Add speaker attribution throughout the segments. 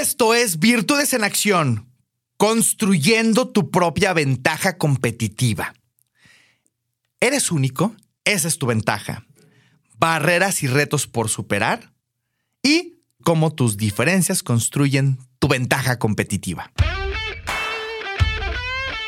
Speaker 1: Esto es Virtudes en Acción, construyendo tu propia ventaja competitiva. ¿Eres único? Esa es tu ventaja. Barreras y retos por superar y cómo tus diferencias construyen tu ventaja competitiva.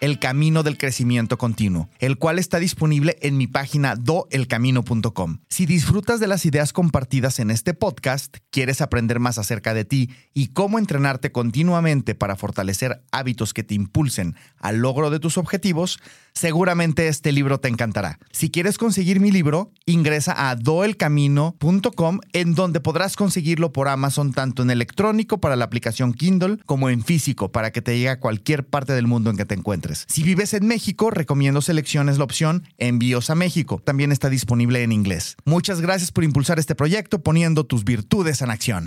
Speaker 1: el Camino del Crecimiento Continuo, el cual está disponible en mi página doelcamino.com. Si disfrutas de las ideas compartidas en este podcast, quieres aprender más acerca de ti y cómo entrenarte continuamente para fortalecer hábitos que te impulsen al logro de tus objetivos, seguramente este libro te encantará. Si quieres conseguir mi libro, ingresa a doelcamino.com en donde podrás conseguirlo por Amazon tanto en electrónico para la aplicación Kindle como en físico para que te llegue a cualquier parte del mundo en que te encuentres. Si vives en México, recomiendo selecciones la opción Envíos a México. También está disponible en inglés. Muchas gracias por impulsar este proyecto poniendo tus virtudes en acción.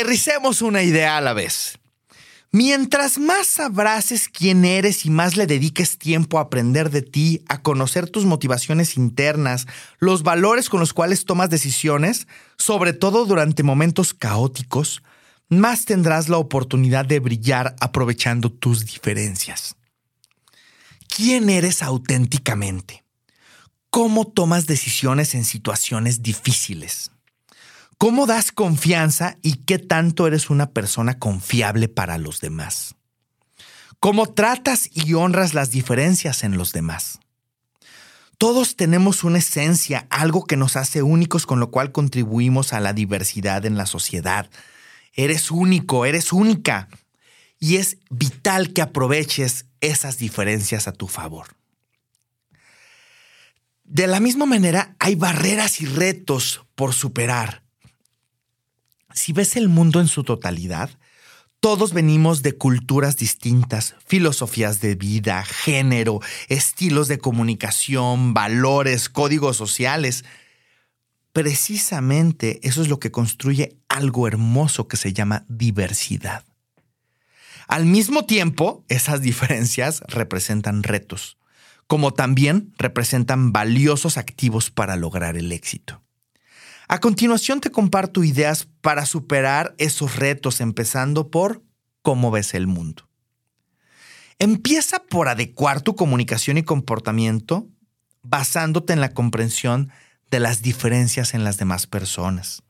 Speaker 1: Aterricemos una idea a la vez. Mientras más abraces quién eres y más le dediques tiempo a aprender de ti, a conocer tus motivaciones internas, los valores con los cuales tomas decisiones, sobre todo durante momentos caóticos, más tendrás la oportunidad de brillar aprovechando tus diferencias. ¿Quién eres auténticamente? ¿Cómo tomas decisiones en situaciones difíciles? ¿Cómo das confianza y qué tanto eres una persona confiable para los demás? ¿Cómo tratas y honras las diferencias en los demás? Todos tenemos una esencia, algo que nos hace únicos con lo cual contribuimos a la diversidad en la sociedad. Eres único, eres única. Y es vital que aproveches esas diferencias a tu favor. De la misma manera, hay barreras y retos por superar si ves el mundo en su totalidad, todos venimos de culturas distintas, filosofías de vida, género, estilos de comunicación, valores, códigos sociales. Precisamente eso es lo que construye algo hermoso que se llama diversidad. Al mismo tiempo, esas diferencias representan retos, como también representan valiosos activos para lograr el éxito. A continuación te comparto ideas para superar esos retos, empezando por cómo ves el mundo. Empieza por adecuar tu comunicación y comportamiento basándote en la comprensión de las diferencias en las demás personas,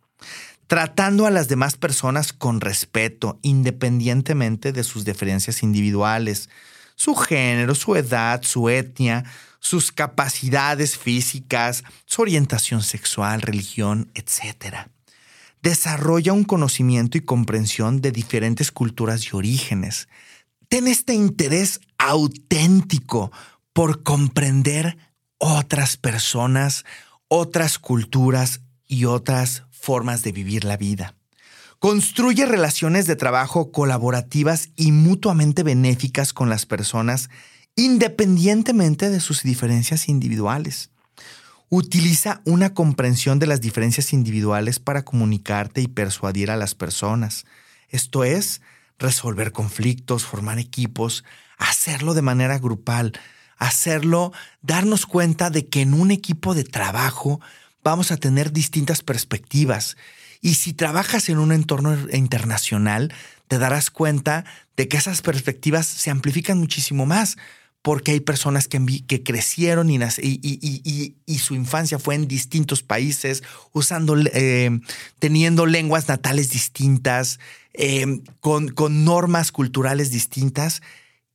Speaker 1: tratando a las demás personas con respeto, independientemente de sus diferencias individuales, su género, su edad, su etnia, sus capacidades físicas, su orientación sexual, religión, etc. Desarrolla un conocimiento y comprensión de diferentes culturas y orígenes. Ten este interés auténtico por comprender otras personas, otras culturas y otras formas de vivir la vida. Construye relaciones de trabajo colaborativas y mutuamente benéficas con las personas independientemente de sus diferencias individuales. Utiliza una comprensión de las diferencias individuales para comunicarte y persuadir a las personas. Esto es, resolver conflictos, formar equipos, hacerlo de manera grupal, hacerlo, darnos cuenta de que en un equipo de trabajo vamos a tener distintas perspectivas. Y si trabajas en un entorno internacional, te darás cuenta de que esas perspectivas se amplifican muchísimo más, porque hay personas que, crecieron y, su infancia fue en distintos países, usando, eh, teniendo lenguas natales distintas, eh, con normas culturales distintas,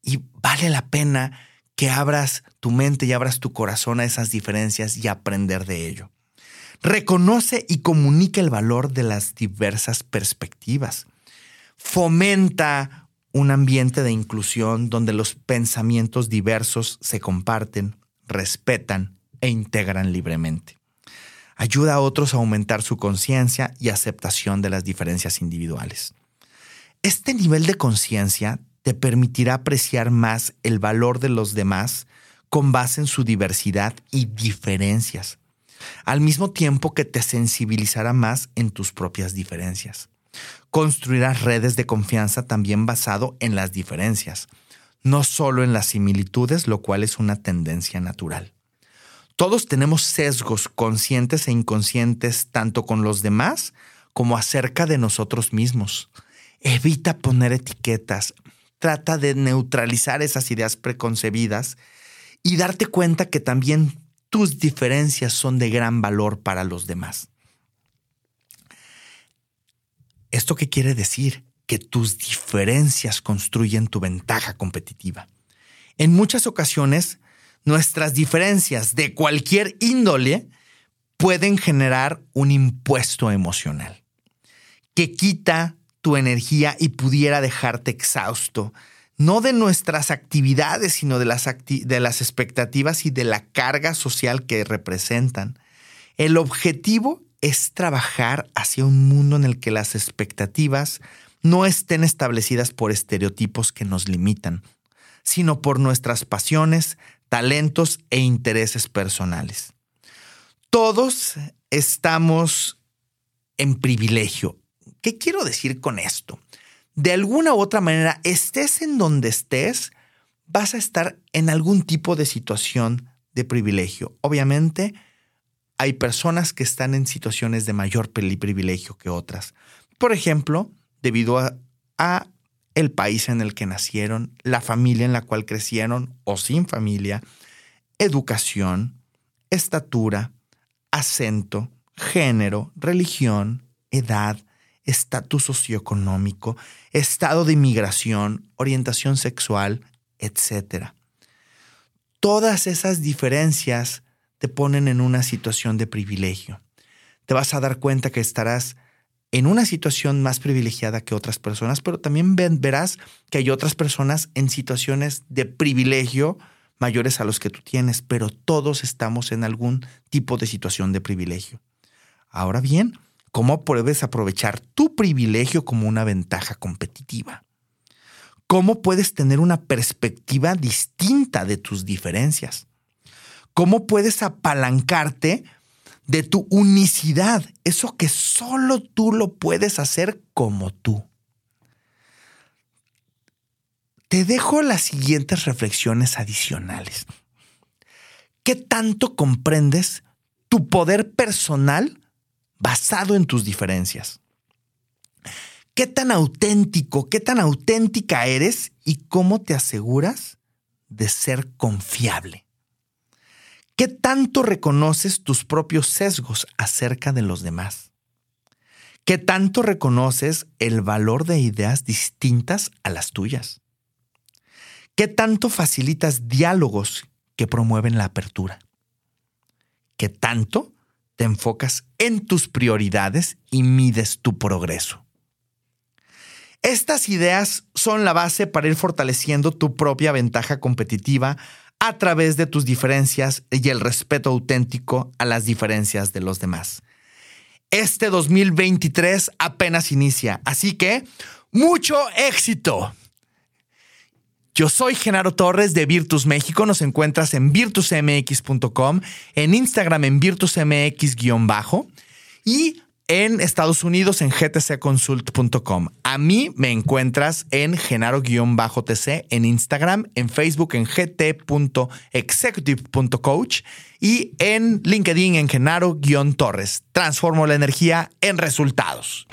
Speaker 1: y vale la pena que abras tu mente y abras tu corazón a esas diferencias y aprender de ello. Reconoce y comunica el valor de las diversas perspectivas. Fomenta un ambiente de inclusión donde los pensamientos diversos se comparten, respetan e integran libremente. Ayuda a otros a aumentar su conciencia y aceptación de las diferencias individuales. Este nivel de conciencia te permitirá apreciar más el valor de los demás con base en su diversidad y diferencias, al mismo tiempo que te sensibilizará más en tus propias diferencias. Construirás redes de confianza también basado en las diferencias, no solo en las similitudes, lo cual es una tendencia natural. Todos tenemos sesgos conscientes e inconscientes tanto con los demás como acerca de nosotros mismos. Evita poner etiquetas, trata de neutralizar esas ideas preconcebidas y darte cuenta que también tus diferencias son de gran valor para los demás. ¿Esto qué quiere decir? Que tus diferencias construyen tu ventaja competitiva. En muchas ocasiones, nuestras diferencias de cualquier índole pueden generar un impuesto emocional que quita tu energía y pudiera dejarte exhausto, no de nuestras actividades, sino de las, de las expectativas y de la carga social que representan. El objetivo es trabajar hacia un mundo en el que las expectativas no estén establecidas por estereotipos que nos limitan, sino por nuestras pasiones, talentos e intereses personales. Todos estamos en privilegio. ¿Qué quiero decir con esto? De alguna u otra manera, estés en donde estés, vas a estar en algún tipo de situación de privilegio. Obviamente, hay personas que están en situaciones de mayor privilegio que otras. Por ejemplo, debido a, el país en el que nacieron, la familia en la cual crecieron o sin familia, educación, estatura, acento, género, religión, edad, estatus socioeconómico, estado de inmigración, orientación sexual, etc. Todas esas diferencias te ponen en una situación de privilegio. Te vas a dar cuenta que estarás en una situación más privilegiada que otras personas, pero también verás que hay otras personas en situaciones de privilegio mayores a los que tú tienes, pero todos estamos en algún tipo de situación de privilegio. Ahora bien, ¿cómo puedes aprovechar tu privilegio como una ventaja competitiva? ¿Cómo puedes tener una perspectiva distinta de tus diferencias? ¿Cómo puedes apalancarte de tu unicidad, eso que solo tú lo puedes hacer como tú. Te dejo las siguientes reflexiones adicionales. ¿Qué tanto comprendes tu poder personal basado en tus diferencias? ¿Qué tan auténtico, qué tan auténtica eres y cómo te aseguras de ser confiable? ¿Qué tanto reconoces tus propios sesgos acerca de los demás? ¿Qué tanto reconoces el valor de ideas distintas a las tuyas? ¿Qué tanto facilitas diálogos que promueven la apertura? ¿Qué tanto te enfocas en tus prioridades y mides tu progreso? Estas ideas son la base para ir fortaleciendo tu propia ventaja competitiva a través de tus diferencias y el respeto auténtico a las diferencias de los demás. Este 2023 apenas inicia, así que mucho éxito. Yo soy Genaro Torres de Virtus México. Nos encuentras en virtusmx.com, en Instagram en virtusmx-bajo y en Estados Unidos en gtcconsult.com. A mí me encuentras en genaro-tc en Instagram, en Facebook en gt.executive.coach y en LinkedIn en genaro-torres. Transformo la energía en resultados.